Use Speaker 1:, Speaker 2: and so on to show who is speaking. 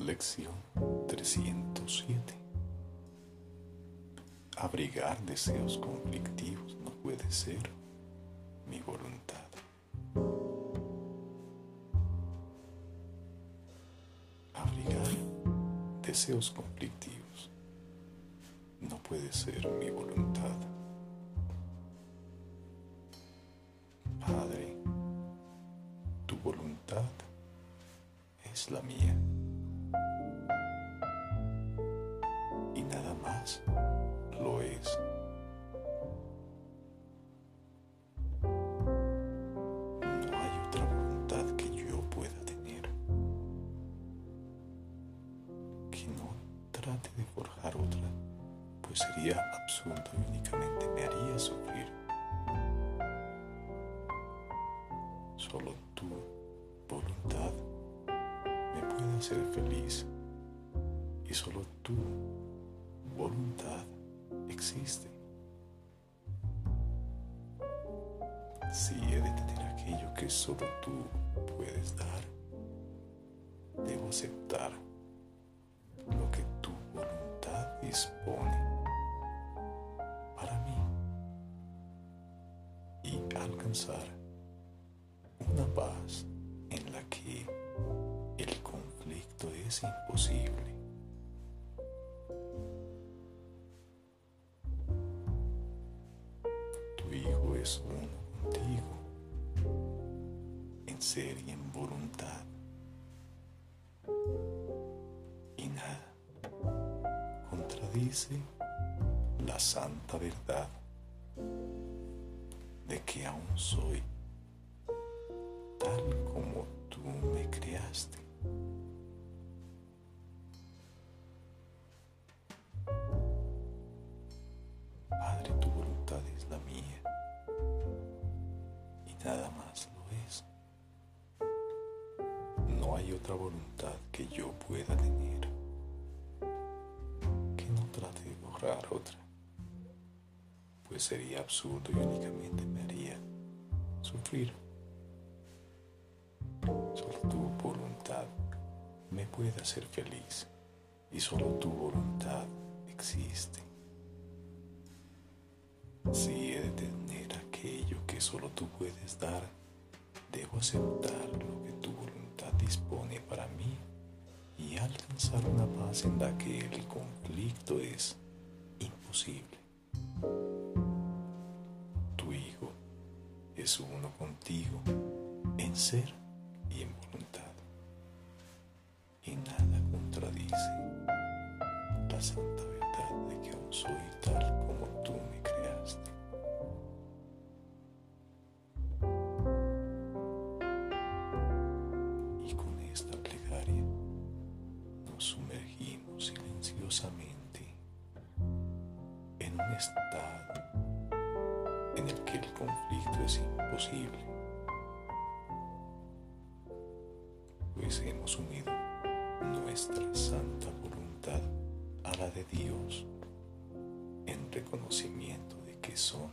Speaker 1: Lección 307. Abrigar deseos conflictivos no puede ser mi voluntad. Abrigar deseos conflictivos no puede ser mi voluntad. Padre, tu voluntad es la mía. De forjar otra, pues sería absurdo y únicamente me haría sufrir. Solo tu voluntad me puede hacer feliz y solo tu voluntad existe. Si he de tener aquello que solo tú puedes dar, debo aceptar dispone para mí y alcanzar una paz en la que el conflicto es imposible. es uno contigo, en ser y en voluntad. Contradice la santa verdad de que aún soy tal como tú me creaste. Padre, tu voluntad es la mía nada más lo es. No hay otra voluntad que yo pueda tener borrar otra, pues sería absurdo y únicamente me haría sufrir. Solo tu voluntad me puede hacer feliz y solo tu voluntad existe. Si he de tener aquello que solo tú puedes dar, debo aceptar lo que tu voluntad dispone para mí y alcanzar una paz en la que el conflicto es Tu Hijo es uno contigo en ser y en voluntad. Y nada contradice la santa verdad de que aún soy tal como tú me creaste. Y con esta plegaria nos sumergimos silenciosamente en estado en el que el conflicto es imposible, pues hemos unido nuestra santa voluntad a la de Dios en reconocimiento de que son